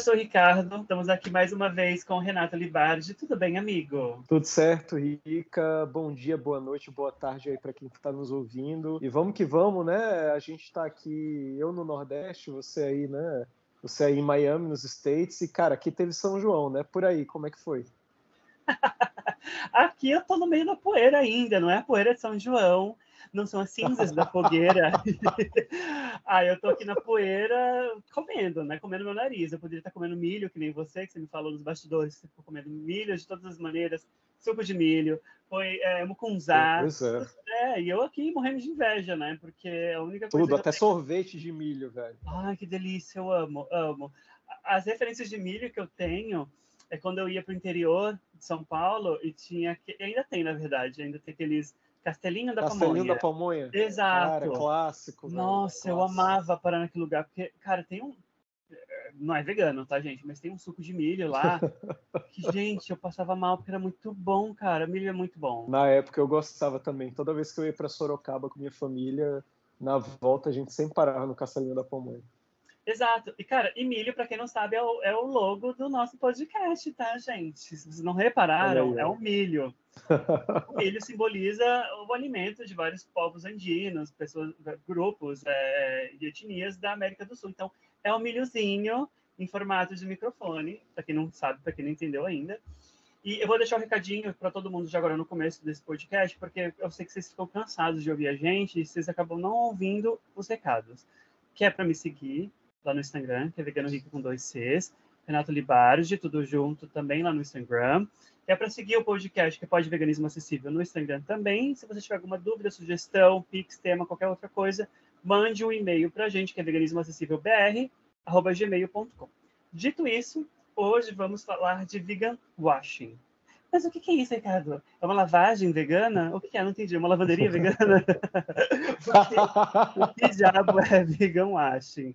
eu sou o Ricardo. Estamos aqui mais uma vez com o Renato Libardi. Tudo bem, amigo? Tudo certo, Rica. Bom dia, boa noite, boa tarde aí para quem está nos ouvindo. E vamos que vamos, né? A gente está aqui, eu no Nordeste, você aí, né? Você aí em Miami, nos States. E, cara, aqui teve São João, né? Por aí, como é que foi? aqui eu tô no meio da poeira ainda, não é a poeira de São João não são as cinzas da fogueira. Aí eu tô aqui na poeira comendo, né? Comendo meu nariz. Eu poderia estar comendo milho, que nem você, que você me falou nos bastidores, você ficou comendo milho de todas as maneiras, suco de milho, foi é, mucunzá. Pois é. é. E eu aqui morrendo de inveja, né? Porque a única coisa. Tudo, até tenho... sorvete de milho, velho. Ai, que delícia, eu amo, amo. As referências de milho que eu tenho é quando eu ia para o interior de São Paulo e tinha. Ainda tem, na verdade, ainda tem aqueles Castelinho da Castelinho Pamonha. da Pamonha. Exato. Cara, clássico. Nossa, velho, eu amava parar naquele lugar, porque, cara, tem um. Não é vegano, tá, gente? Mas tem um suco de milho lá. que, gente, eu passava mal porque era muito bom, cara. Milho é muito bom. Na época eu gostava também. Toda vez que eu ia para Sorocaba com minha família, na volta a gente sempre parava no Castelinho da Pamonha. Exato. E, cara, e milho, para quem não sabe, é o, é o, logo do nosso podcast, tá, gente? Se vocês não repararam, é o milho. o milho simboliza o alimento de vários povos andinos, pessoas, grupos é, e etnias da América do Sul. Então, é um milhozinho em formato de microfone, para quem não sabe, para quem não entendeu ainda. E eu vou deixar um recadinho para todo mundo já agora no começo desse podcast, porque eu sei que vocês ficam cansados de ouvir a gente e vocês acabam não ouvindo os recados. Que é para me seguir lá no Instagram, que é Vegano Rico com dois Cs. Renato Libardi, tudo junto também lá no Instagram. É para seguir o podcast que é Pode Veganismo Acessível no Instagram também. Se você tiver alguma dúvida, sugestão, pix, tema, qualquer outra coisa, mande um e-mail para a gente, que é veganismoacessívelbr.gmail.com. Dito isso, hoje vamos falar de vegan washing. Mas o que é isso, Ricardo? É uma lavagem vegana? O que é? Não entendi. Uma lavanderia vegana? o que diabo é vegan washing?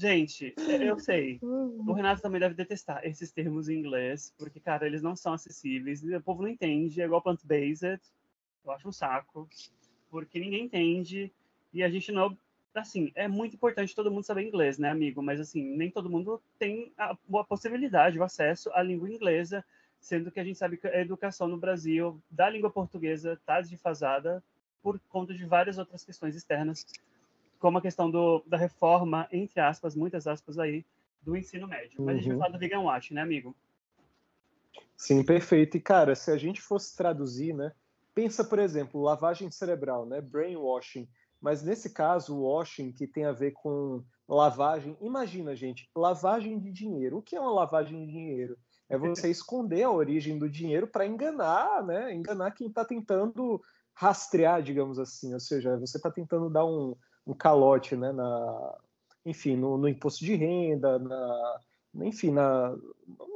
Gente, eu sei. O Renato também deve detestar esses termos em inglês, porque, cara, eles não são acessíveis. O povo não entende. É igual plant-based. Eu acho um saco. Porque ninguém entende. E a gente não. Assim, é muito importante todo mundo saber inglês, né, amigo? Mas, assim, nem todo mundo tem a, a possibilidade, o acesso à língua inglesa, sendo que a gente sabe que a educação no Brasil da língua portuguesa está desfasada por conta de várias outras questões externas como a questão do, da reforma, entre aspas, muitas aspas aí, do ensino médio. Mas uhum. a gente vai uhum. falar do vegan wash, né, amigo? Sim, perfeito. E, cara, se a gente fosse traduzir, né? Pensa, por exemplo, lavagem cerebral, né? Brainwashing. Mas nesse caso, o washing, que tem a ver com lavagem. Imagina, gente, lavagem de dinheiro. O que é uma lavagem de dinheiro? É você esconder a origem do dinheiro para enganar, né? Enganar quem está tentando rastrear, digamos assim. Ou seja, você está tentando dar um, um calote, né, na, enfim, no, no imposto de renda, na, enfim, na,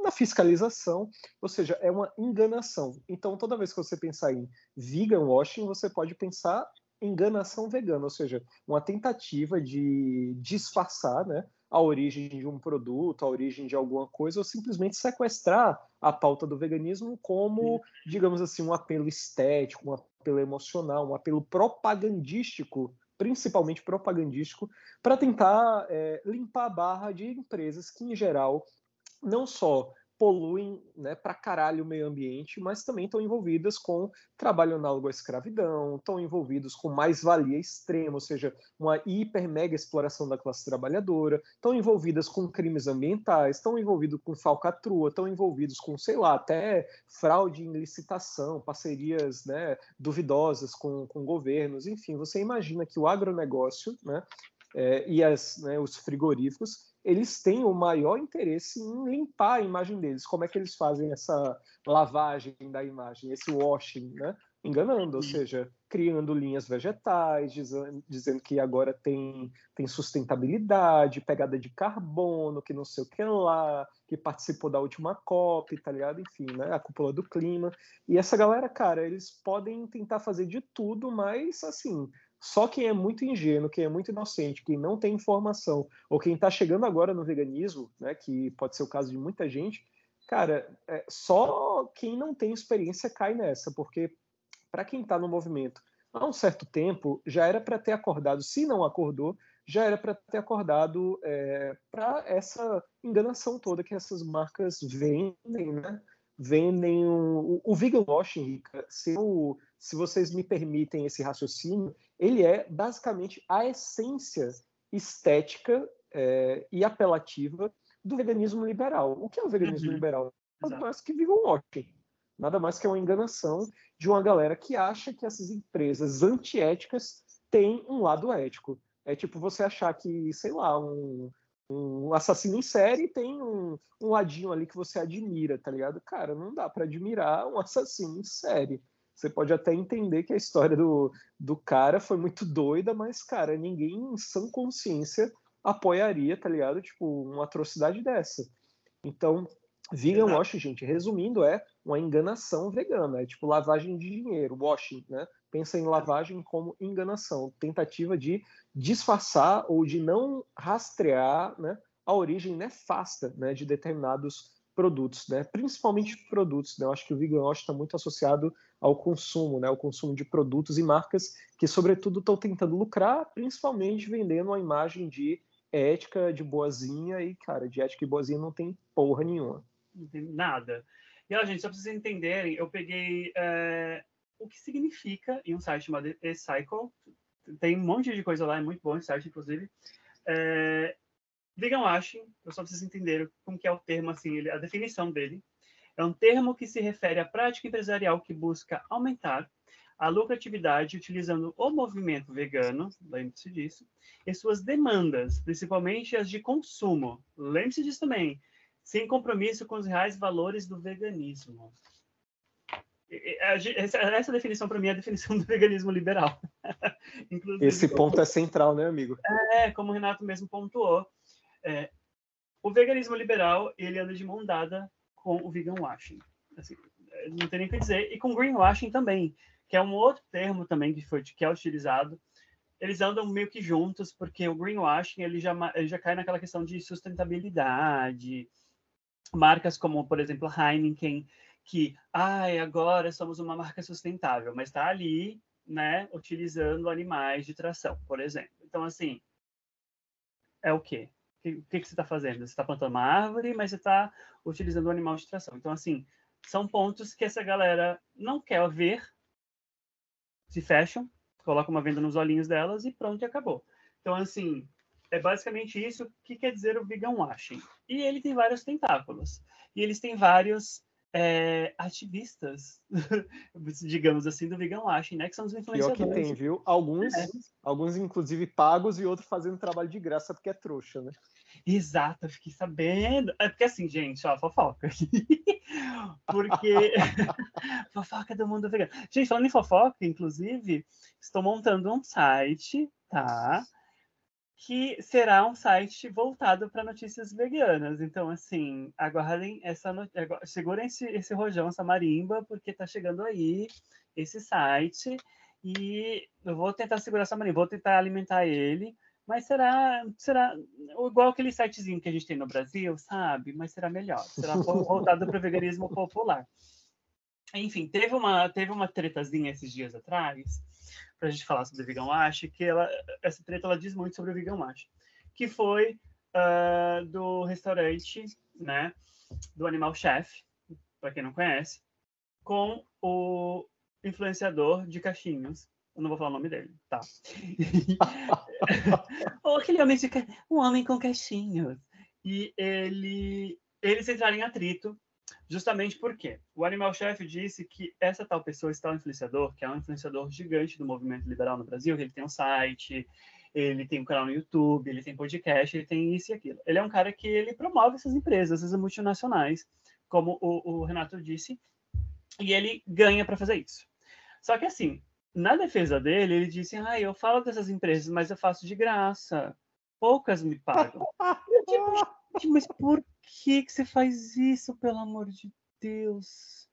na, fiscalização, ou seja, é uma enganação. Então, toda vez que você pensar em vegan washing, você pode pensar enganação vegana, ou seja, uma tentativa de disfarçar né, a origem de um produto, a origem de alguma coisa, ou simplesmente sequestrar a pauta do veganismo como, digamos assim, um apelo estético, um apelo emocional, um apelo propagandístico principalmente propagandístico, para tentar é, limpar a barra de empresas que, em geral, não só poluem né, para caralho o meio ambiente, mas também estão envolvidas com trabalho análogo à escravidão, estão envolvidos com mais-valia extrema, ou seja, uma hiper mega exploração da classe trabalhadora, estão envolvidas com crimes ambientais, estão envolvidos com falcatrua, estão envolvidos com, sei lá, até fraude em licitação, parcerias né, duvidosas com, com governos, enfim, você imagina que o agronegócio né, é, e as, né, os frigoríficos eles têm o maior interesse em limpar a imagem deles. Como é que eles fazem essa lavagem da imagem, esse washing, né? Enganando, ou seja, criando linhas vegetais, dizendo, dizendo que agora tem, tem sustentabilidade, pegada de carbono, que não sei o que lá, que participou da última COP, tá ligado? Enfim, né? A cúpula do clima. E essa galera, cara, eles podem tentar fazer de tudo, mas assim, só quem é muito ingênuo, quem é muito inocente, quem não tem informação, ou quem está chegando agora no veganismo, né, que pode ser o caso de muita gente, cara, é, só quem não tem experiência cai nessa, porque para quem está no movimento há um certo tempo já era para ter acordado, se não acordou, já era para ter acordado é, para essa enganação toda que essas marcas vendem, né? Vendem o, o vegan washing, se, eu, se vocês me permitem esse raciocínio, ele é basicamente a essência estética é, e apelativa do veganismo liberal. O que é o veganismo uhum. liberal? Nada mais que vegan washing. Nada mais que uma enganação de uma galera que acha que essas empresas antiéticas têm um lado ético. É tipo você achar que, sei lá, um, um assassino em série tem um, um ladinho ali que você admira, tá ligado? Cara, não dá para admirar um assassino em série. Você pode até entender que a história do, do cara foi muito doida, mas, cara, ninguém em sã consciência apoiaria, tá ligado? Tipo, uma atrocidade dessa. Então, vegan wash, gente, resumindo, é uma enganação vegana. É tipo lavagem de dinheiro, washing, né? pensa em lavagem como enganação, tentativa de disfarçar ou de não rastrear né, a origem nefasta né, de determinados produtos, né? principalmente produtos. Né? Eu acho que o vegan está muito associado ao consumo, né? ao consumo de produtos e marcas que, sobretudo, estão tentando lucrar, principalmente vendendo uma imagem de ética, de boazinha, e, cara, de ética e boazinha não tem porra nenhuma. Não tem nada. E, ó, gente, só para vocês entenderem, eu peguei é, o que significa em um site chamado E-Cycle. Tem um monte de coisa lá, é muito bom esse site, inclusive. É, vegan washing, eu só preciso entender como que é o termo, assim, a definição dele. É um termo que se refere à prática empresarial que busca aumentar a lucratividade utilizando o movimento vegano, lembre-se disso, e suas demandas, principalmente as de consumo. Lembre-se disso também, sem compromisso com os reais valores do veganismo. Essa definição, para mim, é a definição do veganismo liberal. Esse ponto é central, né, amigo? É, como o Renato mesmo pontuou. É, o veganismo liberal, ele anda de mão dada com o vegan washing. Assim, não tem nem o que dizer. E com greenwashing também, que é um outro termo também que, foi, que é utilizado. Eles andam meio que juntos, porque o greenwashing ele já, ele já cai naquela questão de sustentabilidade. Marcas como, por exemplo, Heineken, que, ai, agora somos uma marca sustentável, mas está ali, né, utilizando animais de tração, por exemplo. Então, assim, é o quê? O que, que você está fazendo? Você está plantando uma árvore, mas você está utilizando um animal de tração. Então, assim, são pontos que essa galera não quer ver, se fecham, colocam uma venda nos olhinhos delas e pronto, e acabou. Então, assim, é basicamente isso que quer dizer o vegan washing. E ele tem vários tentáculos. E eles têm vários é, ativistas, digamos assim, do vegan washing, né? Que são os influenciadores. Pior que tem, viu? Alguns, é. alguns inclusive pagos e outros fazendo trabalho de graça porque é trouxa, né? Exato, eu fiquei sabendo. É porque assim, gente, ó, fofoca. porque fofoca do mundo vegano. Gente, falando em fofoca, inclusive, estou montando um site, tá? que será um site voltado para notícias veganas. Então, assim, aguardem essa segurem esse, esse rojão, essa marimba, porque está chegando aí esse site e eu vou tentar segurar essa marimba, vou tentar alimentar ele, mas será será igual aquele sitezinho que a gente tem no Brasil, sabe? Mas será melhor, será voltado para o veganismo popular. Enfim, teve uma teve uma tretazinha esses dias atrás para a gente falar sobre o Vegan Wash, que ela, essa treta ela diz muito sobre o Vegan Wash, que foi uh, do restaurante, né, do Animal Chef, para quem não conhece, com o influenciador de cachinhos. Eu não vou falar o nome dele, tá? Ou aquele homem de um homem com cachinhos. E ele eles entraram em atrito Justamente porque o Animal Chef disse que essa tal pessoa, esse tal influenciador, que é um influenciador gigante do movimento liberal no Brasil, ele tem um site, ele tem um canal no YouTube, ele tem podcast, ele tem isso e aquilo. Ele é um cara que ele promove essas empresas, essas multinacionais, como o, o Renato disse, e ele ganha para fazer isso. Só que assim, na defesa dele, ele disse: ah, eu falo dessas empresas, mas eu faço de graça. Poucas me pagam. eu, tipo, mas por que, que você faz isso, pelo amor de Deus?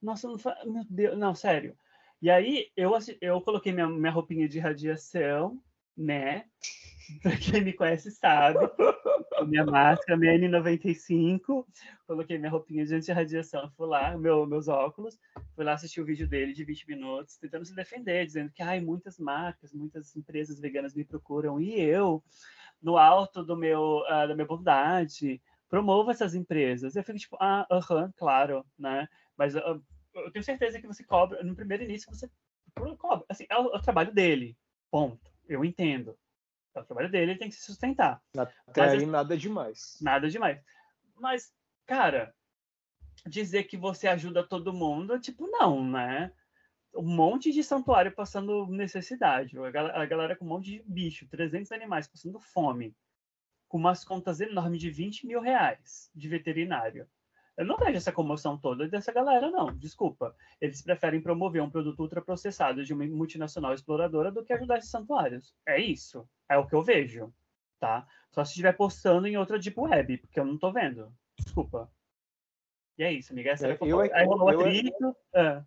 Nossa, não fa... meu Deus, não, sério. E aí eu, eu coloquei minha, minha roupinha de radiação, né? Pra quem me conhece sabe. minha máscara, minha N95, coloquei minha roupinha de anti-radiação, fui lá, meu, meus óculos, fui lá assistir o vídeo dele de 20 minutos, tentando se defender, dizendo que ai, muitas marcas, muitas empresas veganas me procuram, e eu, no alto do meu, uh, da minha bondade, promovo essas empresas. Eu fico tipo, ah, aham, uh -huh, claro, né? Mas uh, eu tenho certeza que você cobra, no primeiro início você cobra, assim, é o, é o trabalho dele, ponto. Eu entendo. É o trabalho dele, ele tem que se sustentar. Até Mas, aí nada demais. Nada demais. Mas, cara, dizer que você ajuda todo mundo, tipo, não, né? Um monte de santuário passando necessidade. A galera com um monte de bicho, 300 animais passando fome. Com umas contas enormes de 20 mil reais de veterinário. Eu não vejo essa comoção toda dessa galera, não. Desculpa. Eles preferem promover um produto ultraprocessado de uma multinacional exploradora do que ajudar esses santuários. É isso. É o que eu vejo. Tá? Só se estiver postando em outra deep web, porque eu não tô vendo. Desculpa. E é isso, amiga. Essa é, eu, é, Aí rolou eu, atrito. É,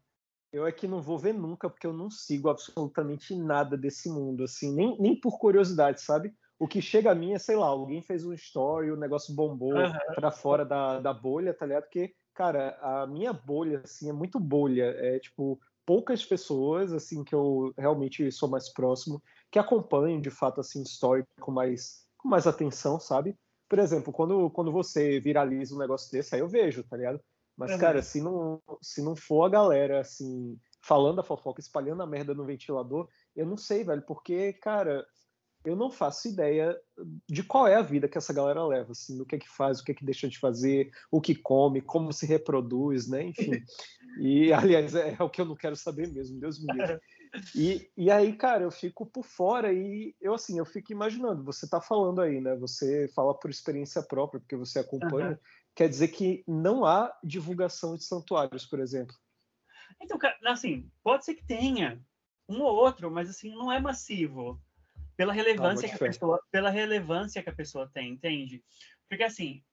eu é que não vou ver nunca, porque eu não sigo absolutamente nada desse mundo, assim, nem, nem por curiosidade, sabe? o que chega a mim é, sei lá, alguém fez um story, o negócio bombou uhum. para fora da, da bolha, tá ligado? Porque, cara, a minha bolha, assim, é muito bolha. É, tipo, poucas pessoas, assim, que eu realmente sou mais próximo, que acompanham, de fato, assim, story com mais, com mais atenção, sabe? Por exemplo, quando, quando você viraliza um negócio desse, aí eu vejo, tá ligado? Mas, uhum. cara, se não, se não for a galera, assim, falando a fofoca, espalhando a merda no ventilador, eu não sei, velho, porque, cara, eu não faço ideia de qual é a vida que essa galera leva, assim, o que é que faz, o que é que deixa de fazer, o que come, como se reproduz, né? Enfim. E, aliás, é, é o que eu não quero saber mesmo, Deus me livre. E, e aí, cara, eu fico por fora e eu, assim, eu fico imaginando, você tá falando aí, né? Você fala por experiência própria, porque você acompanha, uhum. quer dizer que não há divulgação de santuários, por exemplo. Então, assim, pode ser que tenha um ou outro, mas assim, não é massivo pela relevância que a pessoa, pela relevância que a pessoa tem, entende? Porque assim,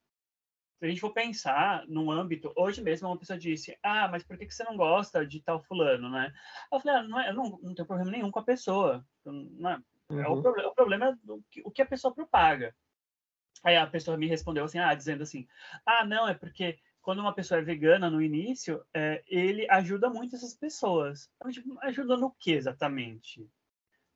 se a gente for pensar num âmbito, hoje mesmo uma pessoa disse, ah, mas por que, que você não gosta de tal fulano, né? Eu falei, ah, não, é, eu não, não tenho problema nenhum com a pessoa. Não é, uhum. é o, problema, o problema é do o que a pessoa propaga. Aí a pessoa me respondeu assim, ah, dizendo assim, ah, não, é porque quando uma pessoa é vegana no início, é, ele ajuda muito essas pessoas. Tipo, ajuda no que exatamente?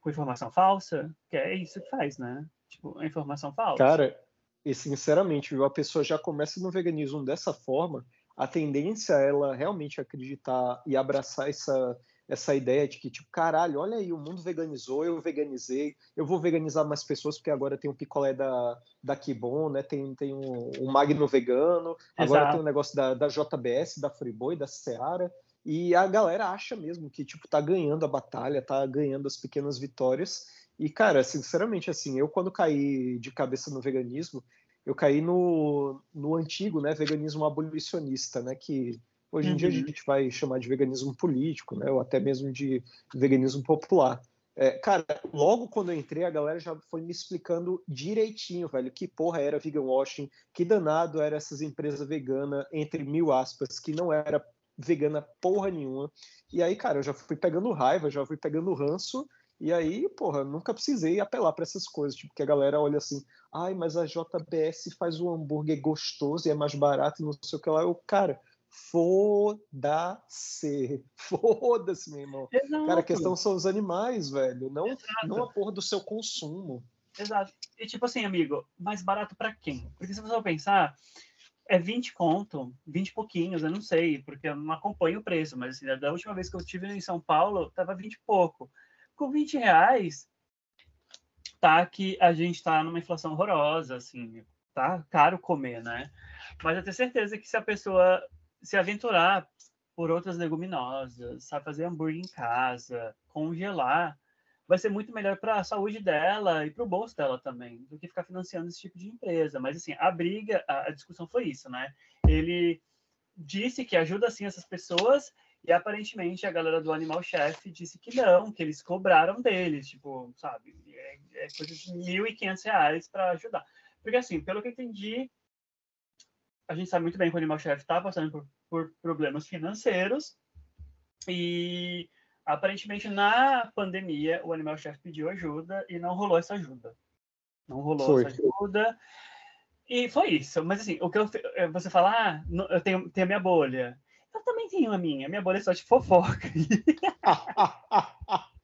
com informação falsa, que é isso que faz, né? Tipo, a informação falsa. Cara, e sinceramente, viu, a pessoa já começa no veganismo dessa forma, a tendência é ela realmente acreditar e abraçar essa, essa ideia de que, tipo, caralho, olha aí, o mundo veganizou, eu veganizei, eu vou veganizar mais pessoas, porque agora tem um picolé da, da Kibon, né? Tem, tem um, um Magno vegano, agora Exato. tem um negócio da, da JBS, da Friboi, da Seara. E a galera acha mesmo que, tipo, tá ganhando a batalha, tá ganhando as pequenas vitórias. E, cara, sinceramente, assim, eu quando caí de cabeça no veganismo, eu caí no, no antigo, né, veganismo abolicionista, né, que hoje em uhum. dia a uhum. gente vai chamar de veganismo político, né, ou até mesmo de veganismo popular. É, cara, logo quando eu entrei, a galera já foi me explicando direitinho, velho, que porra era vegan washing, que danado era essas empresas veganas, entre mil aspas, que não era vegana porra nenhuma. E aí, cara, eu já fui pegando raiva, já fui pegando ranço. E aí, porra, nunca precisei apelar para essas coisas, tipo, que a galera olha assim, ai, mas a JBS faz o hambúrguer gostoso e é mais barato e não sei o que lá. Eu, cara, foda-se, foda-se, meu irmão. Exato. Cara, a questão são os animais, velho, não, não a porra do seu consumo. Exato. E tipo assim, amigo, mais barato para quem? Porque se você pensar, é 20 conto, 20 pouquinhos, eu não sei, porque eu não acompanho o preço, mas assim, da última vez que eu estive em São Paulo, tava 20 e pouco. Com 20 reais, tá que a gente tá numa inflação horrorosa, assim, tá caro comer, né? Mas eu tenho certeza que se a pessoa se aventurar por outras leguminosas, sabe fazer hambúrguer em casa, congelar, vai ser muito melhor para a saúde dela e para o bolso dela também, do que ficar financiando esse tipo de empresa. Mas, assim, a briga, a, a discussão foi isso, né? Ele disse que ajuda, sim, essas pessoas e, aparentemente, a galera do Animal Chef disse que não, que eles cobraram deles, tipo, sabe? É, é coisa de R$ 1.500 para ajudar. Porque, assim, pelo que eu entendi, a gente sabe muito bem que o Animal Chef está passando por, por problemas financeiros e Aparentemente, na pandemia, o Animal Chef pediu ajuda e não rolou essa ajuda. Não rolou Foi. essa ajuda. E foi isso. Mas assim, o que eu, eh, você fala, ah, eu tenho, tenho a minha bolha. Eu também tenho a minha. Minha bolha é só de fofoca.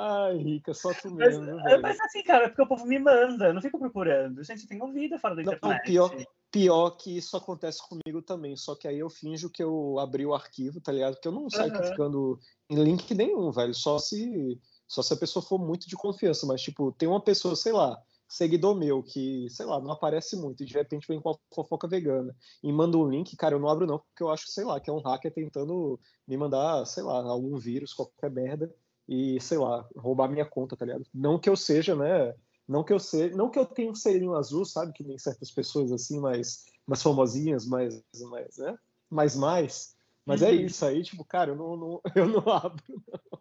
Ai, Rica, só tu mesmo. Mas, mas, assim, cara, é porque o povo me manda, eu não fico procurando. Gente, tem ouvido fora da não, internet. pior, pior que isso acontece comigo também, só que aí eu finjo que eu abri o arquivo, tá ligado? Porque eu não saio uhum. clicando em link nenhum, velho. Só se, só se a pessoa for muito de confiança. Mas, tipo, tem uma pessoa, sei lá, seguidor meu que, sei lá, não aparece muito, e de repente vem com a fofoca vegana e manda um link, cara, eu não abro não, porque eu acho, sei lá, que é um hacker tentando me mandar, sei lá, algum vírus, qualquer merda, e, sei lá, roubar minha conta, tá ligado? Não que eu seja, né? Não que eu seja, não que eu tenha um selinho azul, sabe? Que nem certas pessoas assim, mais, mais famosinhas, mais, mais, né? Mais, mais. Mas é uhum. isso aí, tipo, cara, eu não, não eu não abro, não.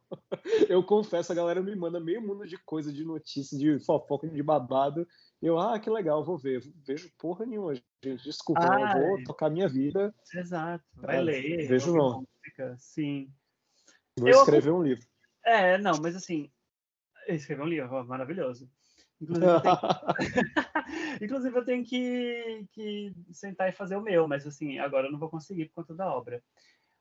Eu confesso, a galera me manda meio mundo de coisa, de notícia, de fofoca, de babado. Eu, ah, que legal, vou ver. Vejo porra nenhuma, gente. Desculpa, eu vou tocar minha vida. Exato, vai ler. Vejo não. Música, sim. Vou eu escrever um livro. É, não, mas assim, escrever um livro, maravilhoso. Inclusive, eu tenho, Inclusive, eu tenho que, que sentar e fazer o meu, mas assim, agora eu não vou conseguir por conta da obra.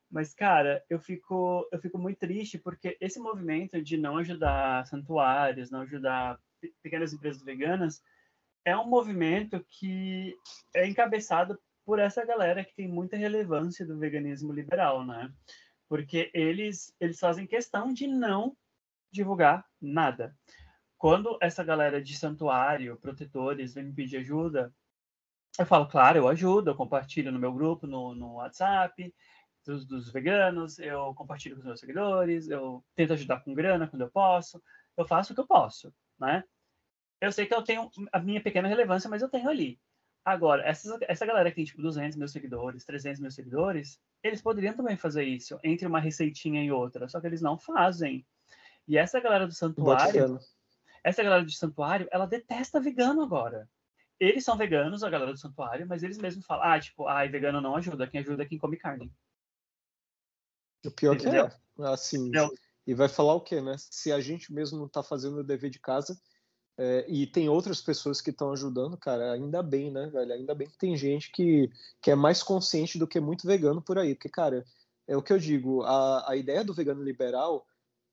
Mas, cara, eu fico, eu fico muito triste porque esse movimento de não ajudar santuários, não ajudar pequenas empresas veganas, é um movimento que é encabeçado por essa galera que tem muita relevância do veganismo liberal, né? Porque eles, eles fazem questão de não divulgar nada. Quando essa galera de santuário, protetores, vem me pedir ajuda, eu falo, claro, eu ajudo, eu compartilho no meu grupo, no, no WhatsApp, dos, dos, veganos, eu compartilho com os meus seguidores, eu tento ajudar com grana quando eu posso, eu faço o que eu posso, né? Eu sei que eu tenho a minha pequena relevância, mas eu tenho ali. Agora, essa, essa galera que tem, tipo, 200 mil seguidores, 300 mil seguidores, eles poderiam também fazer isso, entre uma receitinha e outra, só que eles não fazem. E essa galera do santuário, essa galera do santuário, ela detesta vegano agora. Eles são veganos, a galera do santuário, mas eles mesmos falam, ah, tipo, ah, vegano não ajuda, quem ajuda é quem come carne. O pior Entendeu? que é, assim, Entendeu? e vai falar o quê, né? Se a gente mesmo não tá fazendo o dever de casa, é, e tem outras pessoas que estão ajudando, cara, ainda bem, né, velho? Ainda bem que tem gente que, que é mais consciente do que muito vegano por aí. Porque, cara, é o que eu digo, a, a ideia do vegano liberal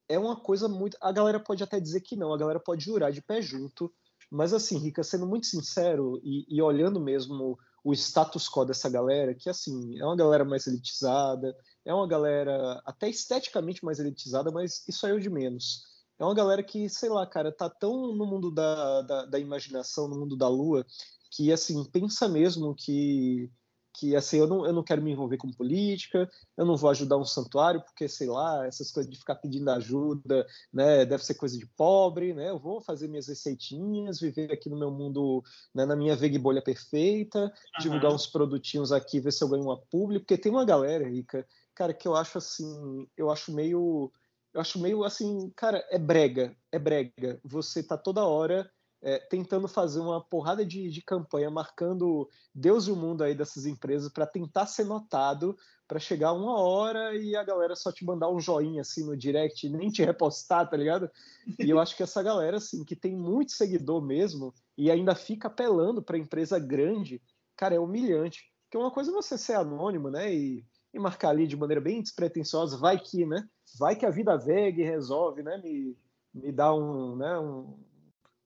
é uma coisa muito. A galera pode até dizer que não, a galera pode jurar de pé junto. Mas, assim, Rica, sendo muito sincero e, e olhando mesmo o status quo dessa galera, que, assim, é uma galera mais elitizada, é uma galera até esteticamente mais elitizada, mas isso aí é o de menos é uma galera que, sei lá, cara, tá tão no mundo da, da, da imaginação, no mundo da lua, que, assim, pensa mesmo que, que assim, eu não, eu não quero me envolver com política, eu não vou ajudar um santuário, porque, sei lá, essas coisas de ficar pedindo ajuda, né, deve ser coisa de pobre, né, eu vou fazer minhas receitinhas, viver aqui no meu mundo, né, na minha veg bolha perfeita, uhum. divulgar uns produtinhos aqui, ver se eu ganho uma pública, porque tem uma galera, Rica, cara, que eu acho, assim, eu acho meio eu acho meio assim, cara, é brega, é brega. Você tá toda hora é, tentando fazer uma porrada de, de campanha, marcando Deus e o mundo aí dessas empresas para tentar ser notado, para chegar uma hora e a galera só te mandar um joinha assim no direct, nem te repostar, tá ligado? E eu acho que essa galera, assim, que tem muito seguidor mesmo e ainda fica apelando para empresa grande, cara, é humilhante. Porque uma coisa é você ser anônimo, né? E e marcar ali de maneira bem despretensiosa, vai que, né? Vai que a vida veg resolve, né? Me, me dá um, né? Um,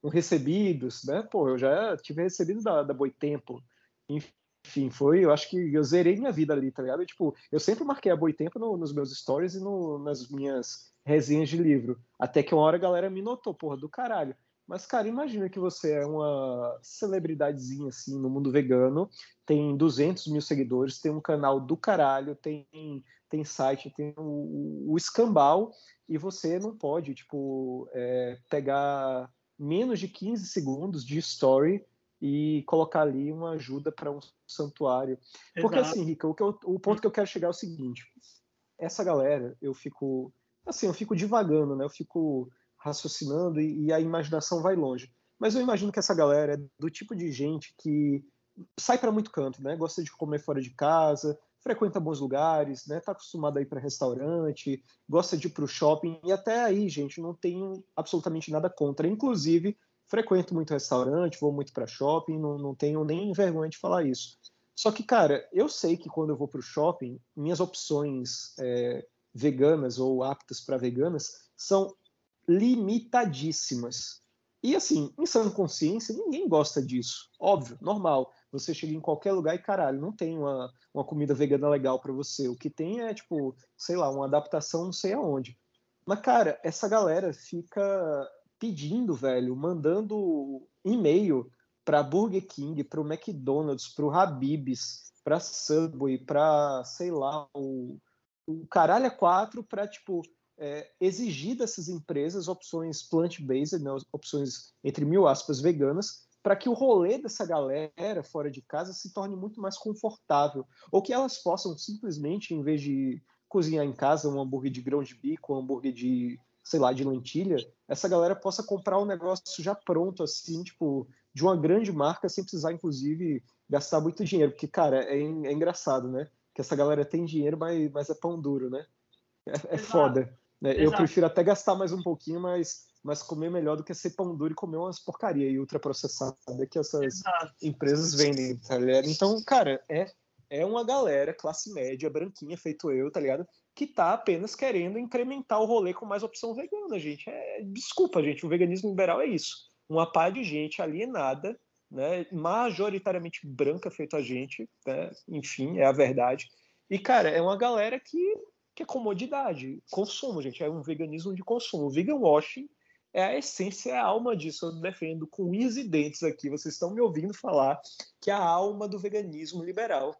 um recebidos, né? Pô, eu já tive recebido da, da Boitempo. Enfim, foi, eu acho que eu zerei minha vida ali, tá ligado? tipo, eu sempre marquei a Boitempo no, nos meus stories e no, nas minhas resenhas de livro. Até que uma hora a galera me notou, porra, do caralho. Mas, cara, imagina que você é uma celebridadezinha assim no mundo vegano, tem 200 mil seguidores, tem um canal do caralho, tem, tem site, tem o, o escambau, e você não pode, tipo, é, pegar menos de 15 segundos de story e colocar ali uma ajuda para um santuário. Exato. Porque, assim, Rica, o, eu, o ponto que eu quero chegar é o seguinte: essa galera, eu fico. Assim, eu fico divagando, né? Eu fico raciocinando e, e a imaginação vai longe. Mas eu imagino que essa galera é do tipo de gente que sai para muito canto, né? Gosta de comer fora de casa, frequenta bons lugares, né? Tá acostumado a ir para restaurante, gosta de ir para o shopping e até aí, gente, não tenho absolutamente nada contra. Inclusive, frequento muito restaurante, vou muito para shopping, não, não tenho nem vergonha de falar isso. Só que, cara, eu sei que quando eu vou para o shopping, minhas opções é, veganas ou aptas para veganas são limitadíssimas. E assim, em sã consciência, ninguém gosta disso. Óbvio, normal. Você chega em qualquer lugar e, caralho, não tem uma, uma comida vegana legal para você. O que tem é, tipo, sei lá, uma adaptação não sei aonde. Mas, cara, essa galera fica pedindo, velho, mandando e-mail para Burger King, para o McDonald's, para o Habib's, para Subway, para, sei lá, o, o caralho é quatro para, tipo, é, exigir dessas empresas opções plant-based, né, opções, entre mil aspas, veganas, para que o rolê dessa galera fora de casa se torne muito mais confortável. Ou que elas possam simplesmente, em vez de cozinhar em casa um hambúrguer de grão de bico, um hambúrguer de, sei lá, de lentilha, essa galera possa comprar um negócio já pronto, assim, tipo, de uma grande marca, sem precisar, inclusive, gastar muito dinheiro. Porque, cara, é, é engraçado, né? Que essa galera tem dinheiro, mas, mas é pão duro, né? É, é foda. Né? Eu prefiro até gastar mais um pouquinho, mas, mas comer melhor do que ser pão duro e comer umas porcaria e ultraprocessada que essas Exato. empresas vendem, tá ligado? Então, cara, é, é uma galera, classe média, branquinha, feito eu, tá ligado? Que tá apenas querendo incrementar o rolê com mais opção vegana, gente. É, desculpa, gente, o veganismo liberal é isso. Uma pá de gente alienada, né, majoritariamente branca feito a gente, né, enfim, é a verdade. E, cara, é uma galera que que é comodidade, consumo, gente, é um veganismo de consumo. O vegan washing é a essência, é a alma disso. Eu defendo com unhas e dentes aqui. Vocês estão me ouvindo falar que a alma do veganismo liberal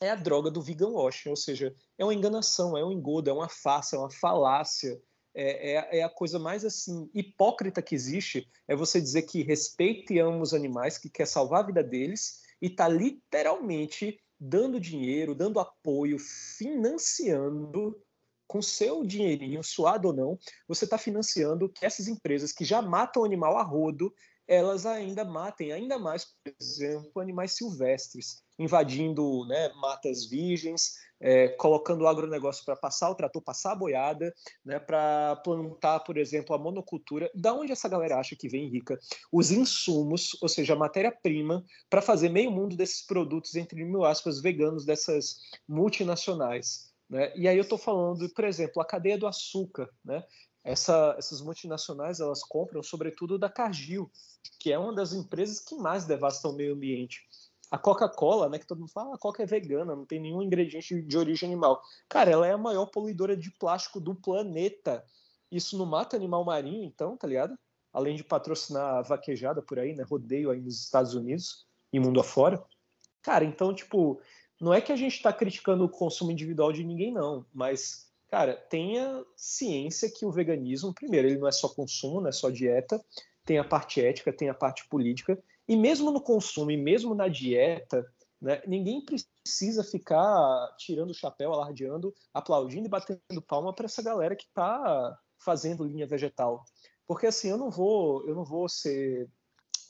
é a droga do vegan washing, ou seja, é uma enganação, é um engodo, é uma farsa, é uma falácia. É, é, é, a coisa mais assim hipócrita que existe é você dizer que respeita e ama os animais, que quer salvar a vida deles e está literalmente dando dinheiro, dando apoio, financiando com seu dinheirinho, suado ou não, você está financiando que essas empresas que já matam animal a rodo, elas ainda matem ainda mais, por exemplo, animais silvestres, invadindo né, matas virgens, é, colocando o agronegócio para passar o trator, passar a boiada, né, para plantar, por exemplo, a monocultura. Da onde essa galera acha que vem rica? Os insumos, ou seja, a matéria-prima, para fazer meio mundo desses produtos, entre mil aspas, veganos dessas multinacionais. Né? E aí eu estou falando, por exemplo, a cadeia do açúcar. Né? Essa, essas multinacionais elas compram sobretudo da Cargill, que é uma das empresas que mais devastam o meio ambiente a Coca-Cola, né, que todo mundo fala, ah, a Coca é vegana, não tem nenhum ingrediente de origem animal. Cara, ela é a maior poluidora de plástico do planeta. Isso não mata animal marinho, então, tá ligado? Além de patrocinar a vaquejada por aí, né, rodeio aí nos Estados Unidos e mundo afora. Cara, então, tipo, não é que a gente está criticando o consumo individual de ninguém, não, mas, cara, tenha ciência que o veganismo, primeiro, ele não é só consumo, não é só dieta, tem a parte ética, tem a parte política, e mesmo no consumo, e mesmo na dieta, né, ninguém precisa ficar tirando o chapéu, alardeando, aplaudindo e batendo palma para essa galera que está fazendo linha vegetal. Porque assim, eu não vou, eu não vou ser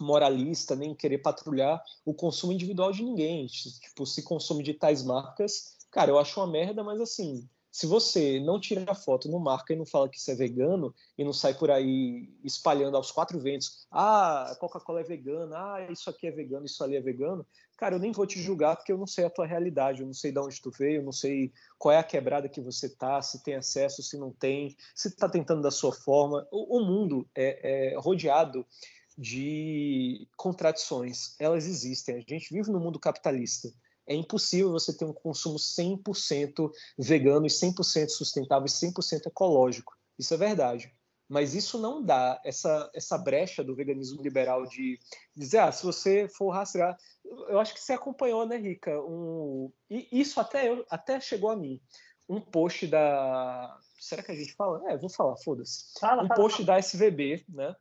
moralista nem querer patrulhar o consumo individual de ninguém. Tipo, se consome de tais marcas, cara, eu acho uma merda, mas assim, se você não tira a foto, não marca e não fala que isso é vegano e não sai por aí espalhando aos quatro ventos, ah, Coca-Cola é vegana, ah, isso aqui é vegano, isso ali é vegano, cara, eu nem vou te julgar porque eu não sei a tua realidade, eu não sei de onde tu veio, eu não sei qual é a quebrada que você tá, se tem acesso, se não tem, se tá tentando da sua forma. O, o mundo é, é rodeado de contradições, elas existem. A gente vive no mundo capitalista é impossível você ter um consumo 100% vegano e 100% sustentável e 100% ecológico. Isso é verdade. Mas isso não dá essa, essa brecha do veganismo liberal de dizer, ah, se você for rastrear. Eu acho que você acompanhou, né, Rica? Um, e isso até, eu, até chegou a mim. Um post da. Será que a gente fala? É, vou falar, foda-se. Um post da SVB, né?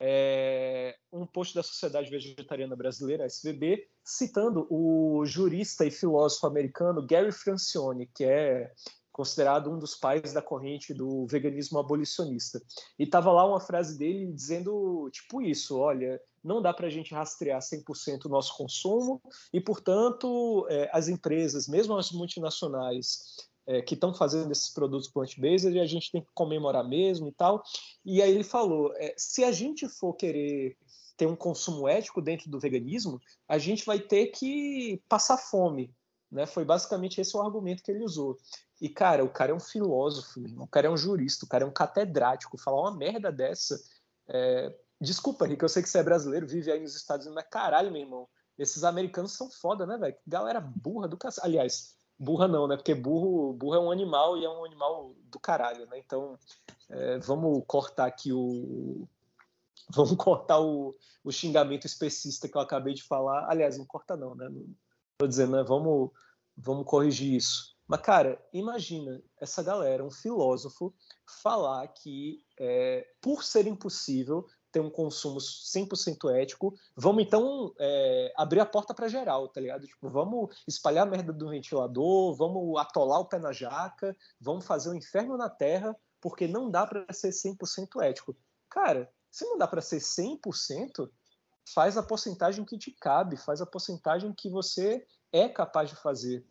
é, um post da Sociedade Vegetariana Brasileira, SVB, citando o jurista e filósofo americano Gary Francione, que é considerado um dos pais da corrente do veganismo abolicionista. E estava lá uma frase dele dizendo tipo isso, olha, não dá para a gente rastrear 100% o nosso consumo e, portanto, é, as empresas, mesmo as multinacionais, é, que estão fazendo esses produtos plant-based a gente tem que comemorar mesmo e tal. E aí ele falou: é, se a gente for querer ter um consumo ético dentro do veganismo, a gente vai ter que passar fome. Né? Foi basicamente esse o argumento que ele usou. E, cara, o cara é um filósofo, o cara é um jurista, o cara é um catedrático. Falar uma merda dessa. É... Desculpa, Rick, eu sei que você é brasileiro, vive aí nos Estados Unidos, mas caralho, meu irmão, esses americanos são foda, né, velho? Galera burra do cacete. Aliás, burra não, né? Porque burro, burro é um animal e é um animal do caralho, né? Então, é, vamos cortar aqui o. Vamos cortar o, o xingamento especista que eu acabei de falar. Aliás, não corta não, né? Não, tô dizendo, né? Vamos, vamos corrigir isso. Mas, cara, imagina essa galera, um filósofo, falar que é, por ser impossível ter um consumo 100% ético, vamos então é, abrir a porta para geral, tá ligado? Tipo, vamos espalhar a merda do ventilador, vamos atolar o pé na jaca, vamos fazer o um inferno na terra, porque não dá para ser 100% ético. Cara, se não dá para ser 100%, faz a porcentagem que te cabe, faz a porcentagem que você é capaz de fazer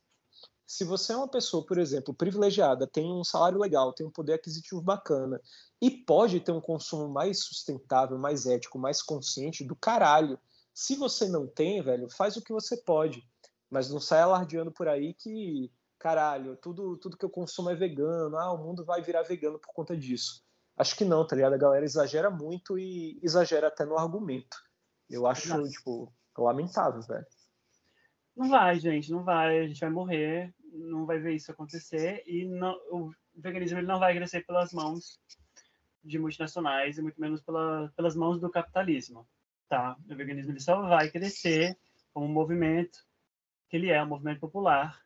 se você é uma pessoa, por exemplo, privilegiada, tem um salário legal, tem um poder aquisitivo bacana e pode ter um consumo mais sustentável, mais ético, mais consciente do caralho. Se você não tem, velho, faz o que você pode, mas não sai alardeando por aí que caralho, tudo tudo que eu consumo é vegano, ah, o mundo vai virar vegano por conta disso. Acho que não, tá ligado? A galera exagera muito e exagera até no argumento. Eu acho, Nossa. tipo, lamentável, velho. Não vai, gente, não vai. A gente vai morrer não vai ver isso acontecer e não, o veganismo ele não vai crescer pelas mãos de multinacionais e muito menos pela, pelas mãos do capitalismo, tá? O veganismo ele só vai crescer como um movimento que ele é um movimento popular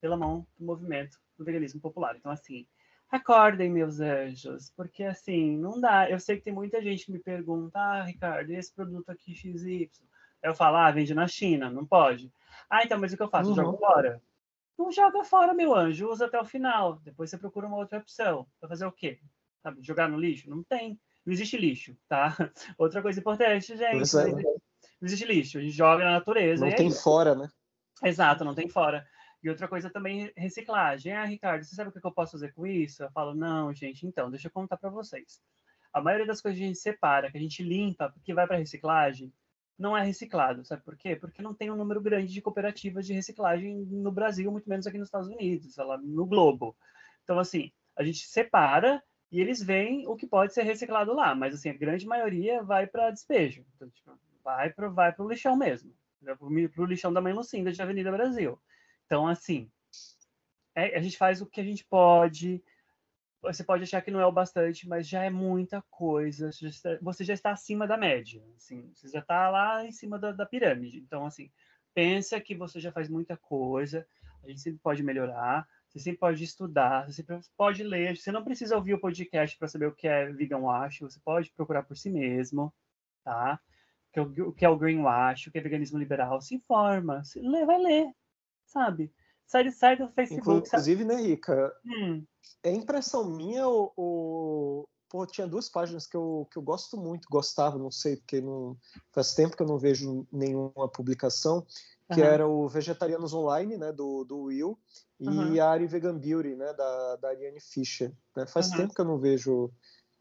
pela mão do movimento do veganismo popular. Então assim, acordem meus anjos, porque assim não dá. Eu sei que tem muita gente que me pergunta, ah, Ricardo, esse produto aqui XY. Eu falo, ah, vende na China, não pode. Ah, então, mas o que eu faço? Uhum. Jogo fora. Não joga fora, meu anjo, usa até o final. Depois você procura uma outra opção. Para fazer o quê? Sabe, jogar no lixo? Não tem. Não existe lixo, tá? Outra coisa importante, gente. É. Não, existe, não, existe, lixo. A gente joga na natureza. Não tem aí... fora, né? Exato, não tem fora. E outra coisa também, reciclagem. Ah, Ricardo, você sabe o que eu posso fazer com isso? Eu falo, não, gente, então, deixa eu contar para vocês. A maioria das coisas que a gente separa, que a gente limpa, que vai para reciclagem, não é reciclado. Sabe por quê? Porque não tem um número grande de cooperativas de reciclagem no Brasil, muito menos aqui nos Estados Unidos, lá no globo. Então, assim, a gente separa e eles veem o que pode ser reciclado lá, mas assim, a grande maioria vai para despejo. Então, tipo, vai para vai o lixão mesmo. Para o lixão da mãe Lucinda de Avenida Brasil. Então, assim, é, a gente faz o que a gente pode, você pode achar que não é o bastante, mas já é muita coisa. Você já está acima da média. Assim, você já está lá em cima da, da, pirâmide. Então, assim, pensa que você já faz muita coisa. A gente sempre pode melhorar. Você sempre pode estudar. Você sempre pode ler. Você não precisa ouvir o podcast para saber o que é vegan wash. Você pode procurar por si mesmo, tá? O que é o green wash, o que é veganismo liberal. Se informa. Vai ler, sabe? Sai, sai do Facebook. Inclusive, sabe? né, Rica? Hum é impressão minha, o, o, Pô, tinha duas páginas que eu, que eu gosto muito, gostava, não sei, porque não, faz tempo que eu não vejo nenhuma publicação, que uhum. era o Vegetarianos Online, né, do, do Will, uhum. e a Ari Vegan Beauty, né, da, da Ariane Fischer. Né? Faz uhum. tempo que eu não vejo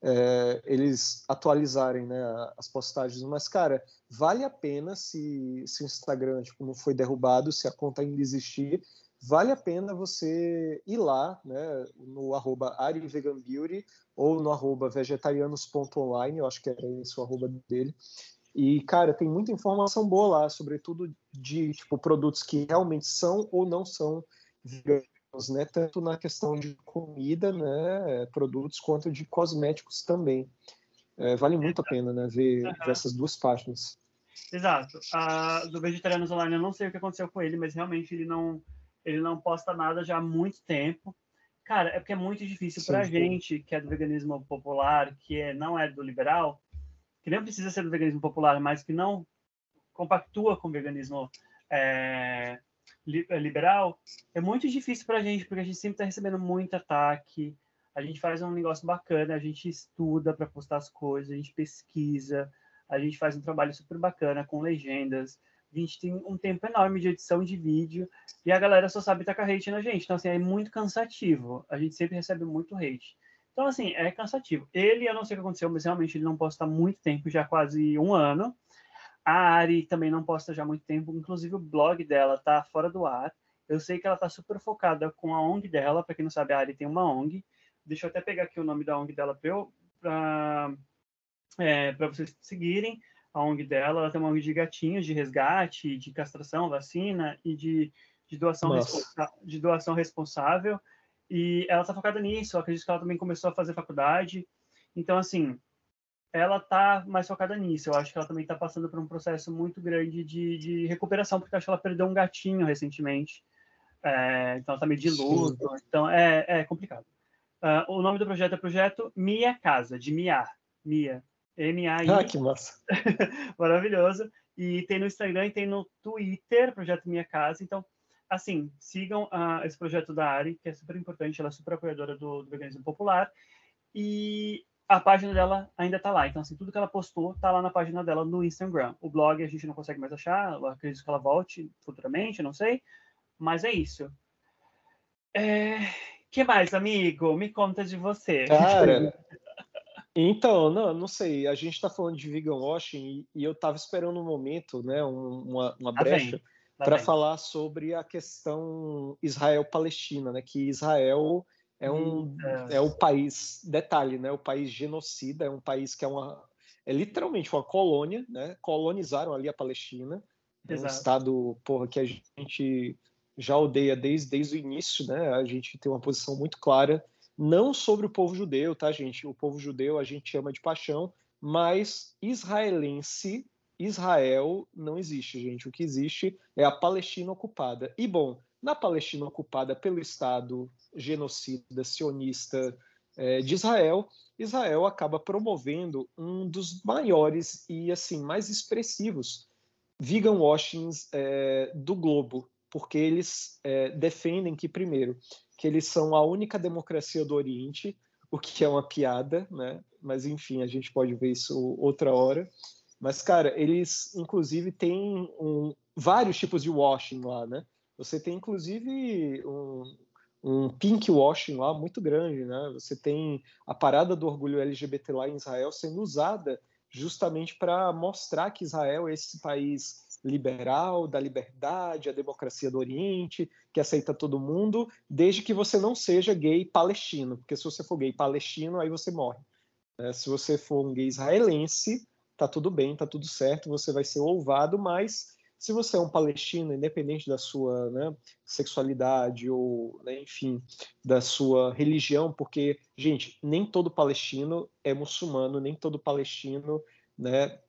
é, eles atualizarem né, as postagens, mas, cara, vale a pena se, se o Instagram tipo, não foi derrubado, se a conta ainda existir, vale a pena você ir lá, né, no arroba ariveganbeauty ou no arroba vegetarianos.online, eu acho que era esse o arroba dele. E, cara, tem muita informação boa lá, sobretudo de tipo, produtos que realmente são ou não são veganos, né? Tanto na questão de comida, né, produtos, quanto de cosméticos também. É, vale muito a pena, né, ver, uhum. ver essas duas páginas. Exato. A, do Vegetarianos Online, eu não sei o que aconteceu com ele, mas realmente ele não ele não posta nada já há muito tempo. Cara, é porque é muito difícil para a gente, que é do veganismo popular, que é, não é do liberal, que nem precisa ser do veganismo popular, mas que não compactua com o veganismo é, é liberal, é muito difícil para a gente, porque a gente sempre está recebendo muito ataque, a gente faz um negócio bacana, a gente estuda para postar as coisas, a gente pesquisa, a gente faz um trabalho super bacana com legendas, A gente tem um tempo enorme de edição de vídeo e a galera só sabe tacar hate na gente. Então, assim, é muito cansativo. A gente sempre recebe muito hate. Então, assim, é cansativo. Ele, eu não sei o que aconteceu, mas realmente ele não posta muito tempo, já quase um ano. A Ari também não posta já há muito tempo. Inclusive, o blog dela tá fora do ar. Eu sei que ela tá super focada com a ONG dela. Para quem não sabe, a Ari tem uma ONG. Deixa eu até pegar aqui o nome da ONG dela para é, vocês seguirem a ONG dela. Ela tem uma ONG de gatinhos, de resgate, de castração, vacina e de, de, doação, de doação responsável. E ela está focada nisso. Eu acredito que ela também começou a fazer faculdade. Então, assim, ela está mais focada nisso. Eu acho que ela também está passando por um processo muito grande de, de recuperação, porque acho que ela perdeu um gatinho recentemente. É, então, ela está meio de luto. Sim. Então, é, é complicado. Uh, o nome do projeto é Projeto Mia Casa, de Mia. Mia. M-A-I. Ah, que massa. Maravilhoso. E tem no Instagram e tem no Twitter, Projeto Minha Casa. Então, assim, sigam uh, esse projeto da Ari, que é super importante, ela é super apoiadora do, do veganismo popular. E a página dela ainda está lá. Então, assim, tudo que ela postou está lá na página dela no Instagram. O blog a gente não consegue mais achar, eu acredito que ela volte futuramente, não sei. Mas é isso. É... que mais, amigo? Me conta de você. Cara, então, não, não sei. A gente está falando de vegan washing e, e eu estava esperando um momento, né, uma, uma brecha para falar sobre a questão Israel-Palestina, né? Que Israel é um é. o país, detalhe, né? O país genocida, é um país que é uma é literalmente uma colônia, né? Colonizaram ali a Palestina, é um estado, porra, que a gente já odeia desde, desde o início, né? A gente tem uma posição muito clara não sobre o povo judeu, tá, gente? O povo judeu a gente chama de paixão, mas israelense, Israel não existe, gente. O que existe é a Palestina ocupada. E, bom, na Palestina ocupada pelo Estado genocida, sionista é, de Israel, Israel acaba promovendo um dos maiores e, assim, mais expressivos vegan washings é, do globo, porque eles é, defendem que, primeiro, que eles são a única democracia do Oriente, o que é uma piada, né? Mas enfim, a gente pode ver isso outra hora. Mas, cara, eles inclusive têm um, vários tipos de washing lá, né? Você tem inclusive um, um pink washing lá muito grande, né? Você tem a parada do orgulho LGBT lá em Israel sendo usada justamente para mostrar que Israel é esse país liberal, da liberdade, a democracia do Oriente, que aceita todo mundo, desde que você não seja gay palestino, porque se você for gay palestino, aí você morre. É, se você for um gay israelense, tá tudo bem, tá tudo certo, você vai ser louvado, mas se você é um palestino, independente da sua né, sexualidade ou, né, enfim, da sua religião, porque, gente, nem todo palestino é muçulmano, nem todo palestino né,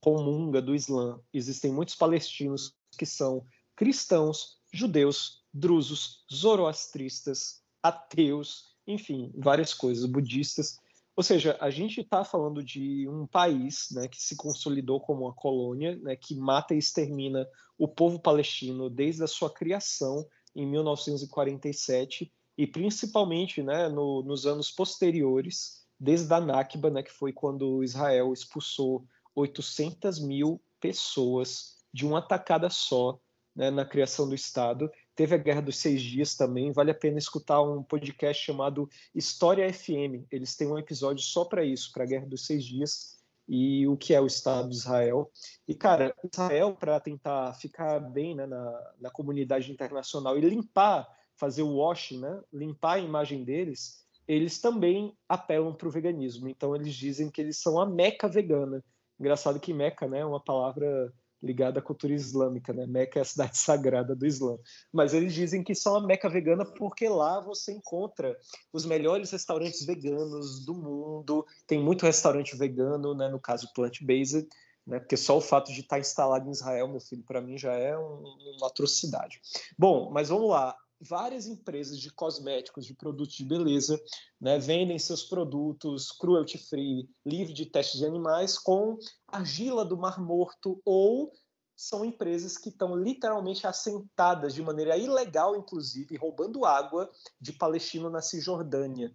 comunga do Islã. Existem muitos palestinos que são cristãos, judeus, drusos, zoroastristas, ateus, enfim, várias coisas, budistas. Ou seja, a gente está falando de um país né, que se consolidou como uma colônia, né, que mata e extermina o povo palestino desde a sua criação em 1947 e principalmente né, no, nos anos posteriores, desde a Nakba, né, que foi quando Israel expulsou 800 mil pessoas de uma atacada só né, na criação do Estado. Teve a Guerra dos Seis Dias também. Vale a pena escutar um podcast chamado História FM. Eles têm um episódio só para isso, para a Guerra dos Seis Dias e o que é o Estado de Israel. E, cara, Israel, para tentar ficar bem né, na, na comunidade internacional e limpar, fazer o washing, né, limpar a imagem deles, eles também apelam para o veganismo. Então, eles dizem que eles são a meca vegana. Engraçado que Meca, né, é uma palavra ligada à cultura islâmica, né? Meca é a cidade sagrada do Islã. Mas eles dizem que são a Meca vegana porque lá você encontra os melhores restaurantes veganos do mundo. Tem muito restaurante vegano, né? No caso plant-based, né? Porque só o fato de estar instalado em Israel, meu filho, para mim já é um, uma atrocidade. Bom, mas vamos lá várias empresas de cosméticos, de produtos de beleza, né, vendem seus produtos cruelty free, livre de testes de animais, com argila do Mar Morto ou são empresas que estão literalmente assentadas de maneira ilegal, inclusive, roubando água de palestino na Cisjordânia.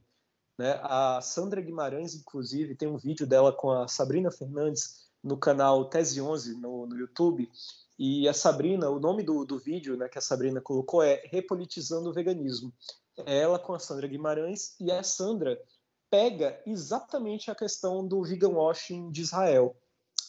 Né? A Sandra Guimarães, inclusive, tem um vídeo dela com a Sabrina Fernandes no canal Tese 11 no, no YouTube, E a Sabrina, o nome do, do vídeo né, que a Sabrina colocou é Repolitizando o Veganismo. Ela com a Sandra Guimarães e a Sandra pega exatamente a questão do vegan washing de Israel.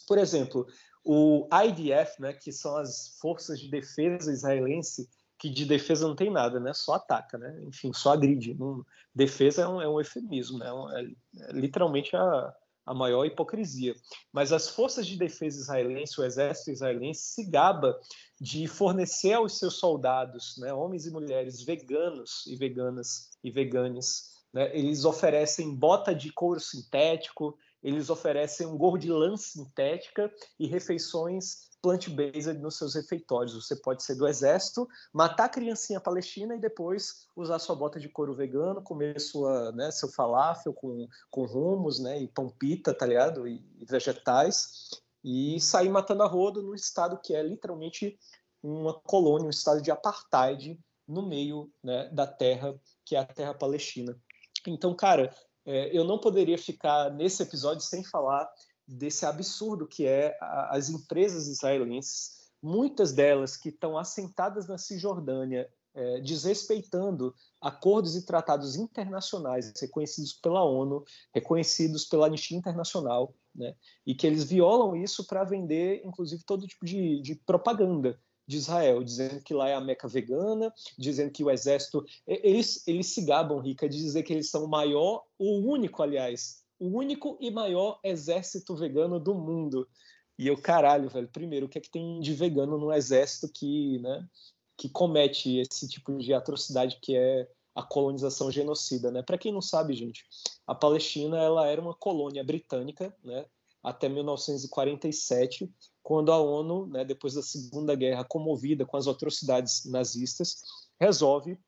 Por exemplo, o IDF, né, que são as forças de defesa israelense, que de defesa não tem nada, né? Só ataca, né? Enfim, só agride. Não, defesa é um, é um eufemismo, né? É, é literalmente a, a maior hipocrisia. Mas as forças de defesa israelense, o exército israelense, se gaba de fornecer aos seus soldados, né, homens e mulheres veganos e veganas e veganes, né, eles oferecem bota de couro sintético, eles oferecem um gorro de lã sintética e refeições plant-based nos seus refeitórios. Você pode ser do exército, matar a criancinha palestina e depois usar sua bota de couro vegano, comer sua, né, seu falafel com, com rumos, né, e pão pita, tá ligado? E, e vegetais, e sair matando a rodo num estado que é literalmente uma colônia, um estado de apartheid no meio né, da terra, que é a terra palestina. Então, cara, é, eu não poderia ficar nesse episódio sem falar desse absurdo que é as empresas israelenses, muitas delas que estão assentadas na Cisjordânia, é, desrespeitando acordos e tratados internacionais reconhecidos pela ONU, reconhecidos pela Anistia Internacional, né, e que eles violam isso para vender, inclusive, todo tipo de, de propaganda de Israel, dizendo que lá é a Meca vegana, dizendo que o exército. Eles, eles se gabam, Rica, de dizer que eles são o maior, o único, aliás, o único e maior exército vegano do mundo. E eu, caralho, velho, primeiro, o que é que tem de vegano no exército que, né, que comete esse tipo de atrocidade que é a colonização genocida, né? Para quem não sabe, gente, a Palestina ela era uma colônia britânica, né? Até 1947, quando a ONU, né, depois da Segunda Guerra, comovida com as atrocidades nazistas, resolve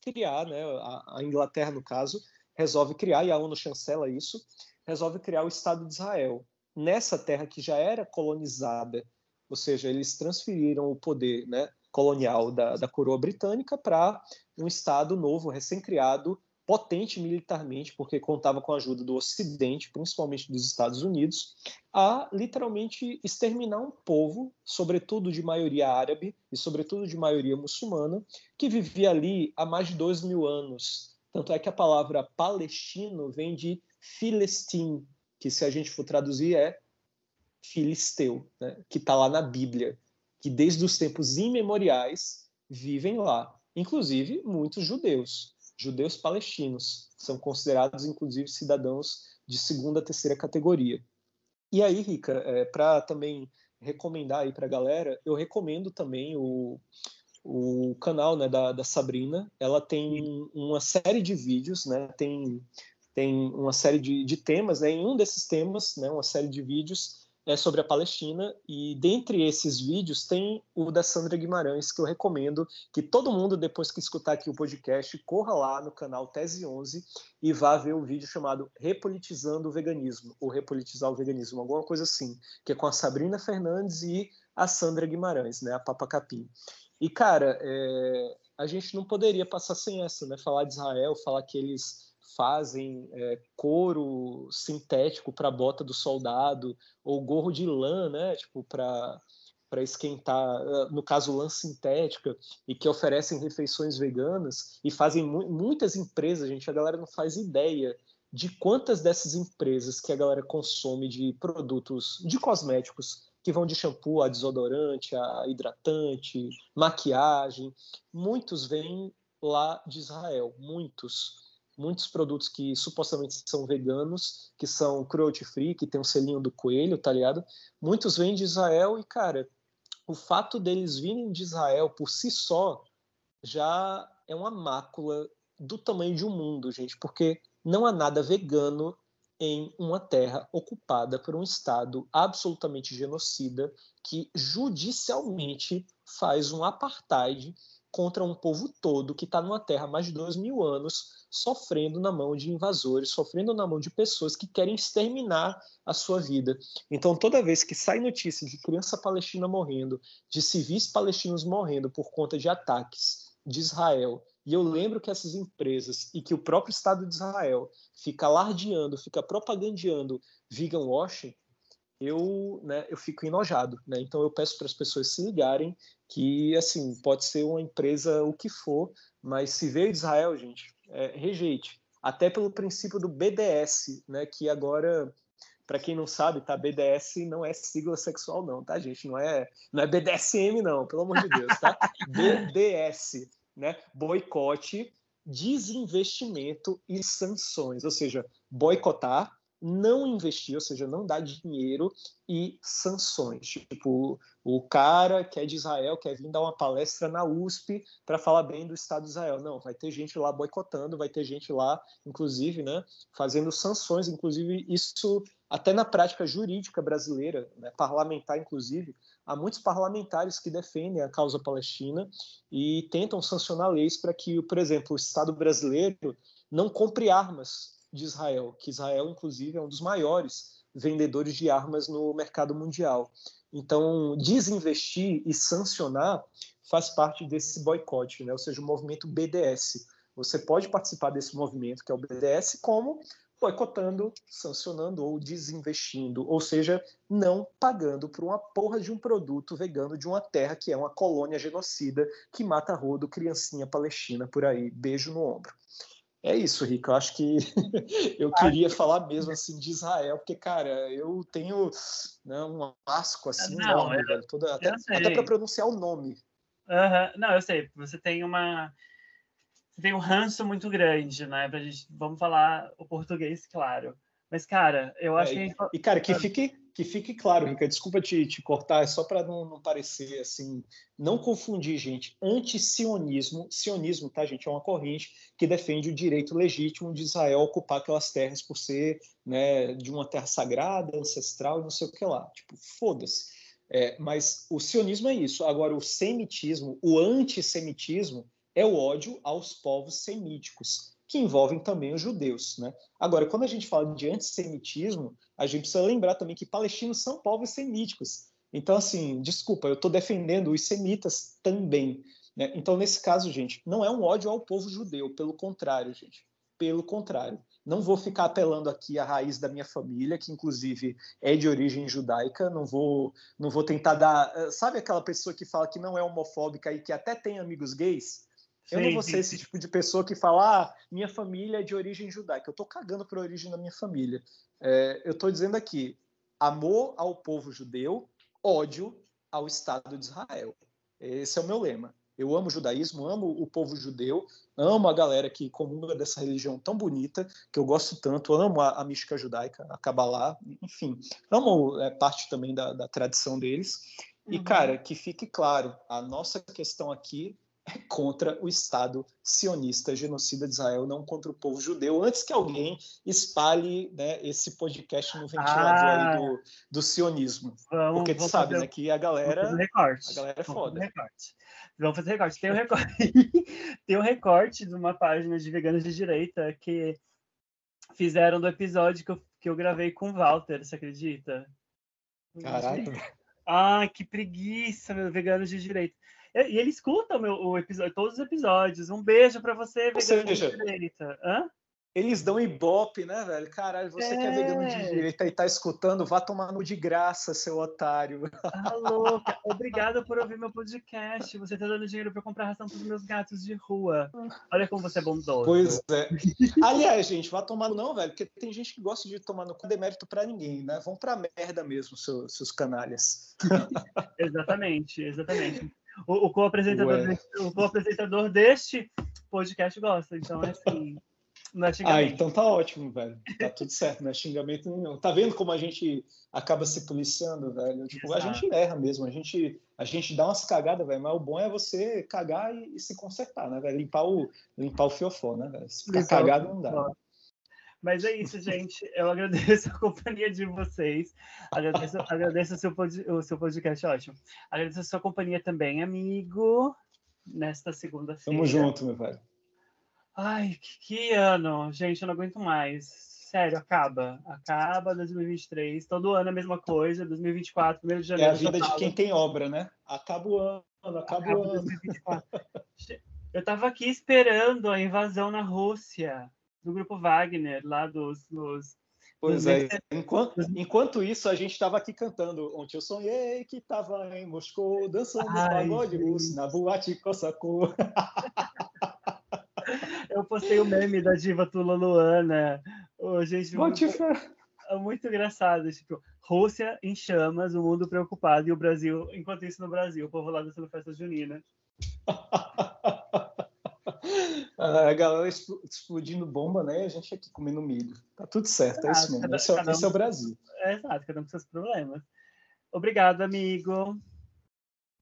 criar, né, a, Inglaterra no caso, resolve criar, e a ONU chancela isso, resolve criar o Estado de Israel. Nessa terra que já era colonizada, ou seja, eles transferiram o poder né, colonial da, da coroa britânica para um Estado novo, recém-criado, potente militarmente, porque contava com a ajuda do Ocidente, principalmente dos Estados Unidos, a literalmente exterminar um povo, sobretudo de maioria árabe e sobretudo de maioria muçulmana, que vivia ali há mais de dois mil anos, tanto é que a palavra palestino vem de Filistim, que se a gente for traduzir é filisteu, né? que está lá na Bíblia, que desde os tempos imemoriais vivem lá. Inclusive muitos judeus, judeus palestinos, são considerados inclusive cidadãos de segunda, terceira categoria. E aí, Rica, é, para também recomendar aí para a galera, eu recomendo também o, o canal né, da, da Sabrina, ela tem uma série de vídeos, né, tem, tem uma série de, de temas, né, em um desses temas, né, uma série de vídeos é sobre a Palestina, e dentre esses vídeos tem o da Sandra Guimarães, que eu recomendo que todo mundo, depois que escutar aqui o podcast, corra lá no canal Tese 11 e vá ver o vídeo chamado Repolitizando o Veganismo, ou Repolitizar o Veganismo, alguma coisa assim, que é com a Sabrina Fernandes e a Sandra Guimarães, né, a Papa Capim. E, cara, é, a gente não poderia passar sem essa, né? Falar de Israel, falar que eles fazem é, couro sintético para bota do soldado, ou gorro de lã, né? Tipo, para para esquentar, no caso lã sintética, e que oferecem refeições veganas e fazem mu muitas empresas, gente, a galera não faz ideia de quantas dessas empresas que a galera consome de produtos de cosméticos que vão de shampoo a desodorante, a hidratante, maquiagem. Muitos vêm lá de Israel, muitos. Muitos produtos que supostamente são veganos, que são cruelty free, que tem um selinho do coelho, tá ligado? Muitos vêm de Israel e, cara, o fato deles virem de Israel por si só já é uma mácula do tamanho de um mundo, gente, porque não há nada vegano em uma terra ocupada por um Estado absolutamente genocida que judicialmente faz um apartheid contra um povo todo que está numa terra há mais de dois mil anos sofrendo na mão de invasores, sofrendo na mão de pessoas que querem exterminar a sua vida. Então, toda vez que sai notícia de criança palestina morrendo, de civis palestinos morrendo por conta de ataques de Israel e eu lembro que essas empresas e que o próprio Estado de Israel fica alardeando, fica propagandeando vegan washing, eu, né, eu fico enojado, né? Então eu peço para as pessoas se ligarem que, assim, pode ser uma empresa o que for, mas se veio de Israel, gente, é, rejeite. Até pelo princípio do BDS, né? Que agora, para quem não sabe, tá? BDS não é sigla sexual, não, tá, gente? Não é, não é BDSM, não, pelo amor de Deus, tá? BDS, né? Boicote, desinvestimento e sanções, ou seja, boicotar não investir, ou seja, não dar dinheiro e sanções. Tipo, o cara que é de Israel quer vir dar uma palestra na USP para falar bem do Estado de Israel. Não, vai ter gente lá boicotando, vai ter gente lá, inclusive, né, fazendo sanções. Inclusive, isso até na prática jurídica brasileira, né, parlamentar, inclusive, há muitos parlamentares que defendem a causa palestina e tentam sancionar leis para que, por exemplo, o Estado brasileiro não compre armas de Israel, que Israel, inclusive, é um dos maiores vendedores de armas no mercado mundial. Então, desinvestir e sancionar faz parte desse boicote, né? ou seja, o movimento BDS. Você pode participar desse movimento, que é o BDS, como boicotando, sancionando ou desinvestindo, ou seja, não pagando por uma porra de um produto vegano de uma terra que é uma colônia genocida que mata rodo, criancinha palestina por aí. Beijo no ombro. É isso, Rico. Eu acho que eu queria falar mesmo assim de Israel, porque, cara, eu tenho né, um asco assim Não, enorme, eu- velho. Toda, até, até para pronunciar o nome. Aham, Não, eu sei. Você tem uma. Você tem um ranço muito grande, né? Pra gente... Vamos falar o português, claro. Mas, cara, eu acho É, que. E, cara, que fique, que fique claro, Rica, desculpa te, te cortar, é só para não, não parecer assim, não confundir, gente. Anti-sionismo, sionismo, tá, gente, é uma corrente que defende o direito legítimo de Israel ocupar aquelas terras por ser né, de uma terra sagrada, ancestral e não sei o que lá. Tipo, foda-se. É, mas o sionismo é isso. Agora, o semitismo, o antissemitismo, é o ódio aos povos semíticos, que envolvem também os judeus. Né? Agora, quando a gente fala de antissemitismo, a gente precisa lembrar também que palestinos são povos semíticos. Então, assim, desculpa, eu estou defendendo os semitas também. Né? Então, nesse caso, gente, não é um ódio ao povo judeu, pelo contrário, gente. Pelo contrário. Não vou ficar apelando aqui à raiz da minha família, que inclusive é de origem judaica. Não vou, não vou tentar dar. eh, Sabe aquela pessoa que fala que não é homofóbica e que até tem amigos gays? Eu não Sim, vou sim, ser esse tipo de pessoa que fala, ah, minha família é de origem judaica. Eu estou cagando para a origem da minha família. É, eu estou dizendo aqui, amor ao povo judeu, ódio ao Estado de Israel. Esse é o meu lema. Eu amo o judaísmo, amo o povo judeu, amo a galera que comunga dessa religião tão bonita, que eu gosto tanto, amo a, a mística judaica, a Kabbalah, enfim. Amo é, parte também da, da tradição deles. E, Uhum. cara, que fique claro, a nossa questão aqui é contra o Estado sionista, genocida de Israel, não contra o povo judeu, antes que alguém espalhe né, esse podcast no ventilador Ah. do, do sionismo. Vamos, Porque tu sabe, fazer- né, que a galera... recorte. a galera é Vamos foda. recorte. Vamos fazer recorte. Tem um recorte, tem um recorte de uma página de veganos de direita que fizeram do episódio que eu, que eu gravei com o Walter, você acredita? Caralho, Ah, que preguiça, meu vegano de direita. E, e ele escuta o meu, o episódio, todos os episódios. Um beijo pra você, Ou vegano seja, de direita. Hã? eles dão ibope, né, velho? Caralho, você que é vegano de É. direita e tá escutando, vá tomar no de graça, seu otário. Ah, louca. Obrigada por ouvir meu podcast. Você tá dando dinheiro pra eu comprar ração pros meus gatos de rua. Olha como você é bondoso. Pois é. Aliás, gente, vá tomar no não, velho, porque tem gente que gosta de tomar no cu demérito pra ninguém, né? Vão pra merda mesmo, seus, seus canalhas. Exatamente, exatamente. O, co-apresentador deste- o co-apresentador deste podcast gosta, então é assim. Não é Ah, então tá ótimo, velho. Tá tudo certo, não é xingamento nenhum. Tá vendo como a gente acaba se policiando, velho? Tipo, a gente erra mesmo, a gente, a gente dá umas cagadas, velho, mas o bom é você cagar e, e se consertar, né, velho? Limpar o, limpar o fiofó, né, velho? Se ficar cagado não dá. fiofó. Mas é isso, gente. Eu agradeço a companhia de vocês. Agradeço, agradeço o, seu pod- o seu podcast, ótimo. Agradeço a sua companhia também, amigo, nesta segunda-feira. Tamo junto, meu velho. Ai, que, que ano. Gente, eu não aguento mais. Sério, acaba. Acaba 2023. Todo ano é a mesma coisa. 2024, 1 de É janeiro. a vida de quem tem obra, né? Acaba o ano, acaba Acaba o ano. 2024. Eu tava aqui esperando a invasão na Rússia do grupo Wagner, lá dos, dos Pois é, enquanto, enquanto isso a gente estava aqui cantando. Ontem eu sonhei que estava em Moscou dançando Ai, pagode russo na boate Cossacô. Eu postei o meme da diva Tula Luana. Oh, gente, muito, é muito engraçado. Tipo, Rússia em chamas, o mundo preocupado e o Brasil, enquanto isso no Brasil, o povo lá dançando festa junina. a galera explodindo bomba, né? A gente aqui comendo milho. Tá tudo certo, é isso mesmo. Cada, esse, é, um, esse é o Brasil. É, exato, cada um com seus problemas. Obrigado, amigo.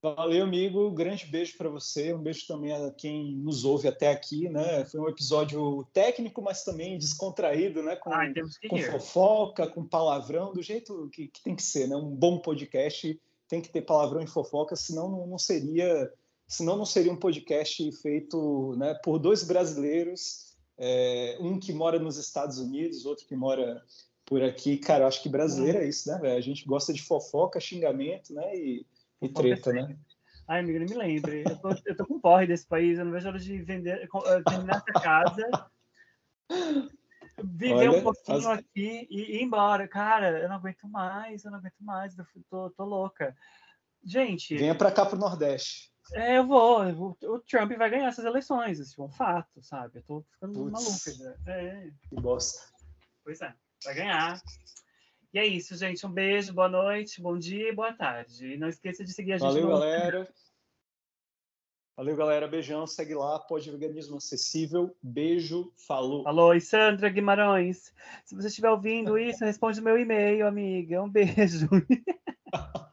Valeu, amigo. Grande beijo para você. Um beijo também a quem nos ouve até aqui, né? Foi um episódio técnico, mas também descontraído, né? Com, Ai, com fofoca, com palavrão, do jeito que, que, tem que ser, né? Um bom podcast tem que ter palavrão e fofoca, senão não seria, senão não seria um podcast feito, né? Por dois brasileiros, é, um que mora nos Estados Unidos, outro que mora por aqui. Cara, eu acho que brasileiro é isso, né? A gente gosta de fofoca, xingamento, né? E e treta, né? Ai, amigo, não me lembre. Eu tô, eu tô com porre desse país, eu não vejo hora de vender, eh, terminar essa casa, viver Olha, um pouquinho aqui e ir embora. Cara, eu não aguento mais, eu não aguento mais, eu tô, tô louca. Gente. Venha para cá pro Nordeste. É, eu vou. O Trump vai ganhar essas eleições, isso é um fato, sabe? Eu tô ficando Puts, maluca. É. Que bosta. Pois é, vai ganhar. E é isso, gente. Um beijo, boa noite, bom dia e boa tarde. E não esqueça de seguir a gente. Valeu, no... galera. Valeu, galera. Beijão. Segue lá, Pode Veganismo Acessível. Beijo, falou. Falou, e Sandra Guimarães. Se você estiver ouvindo isso, responde o meu e-mail, amiga. Um beijo.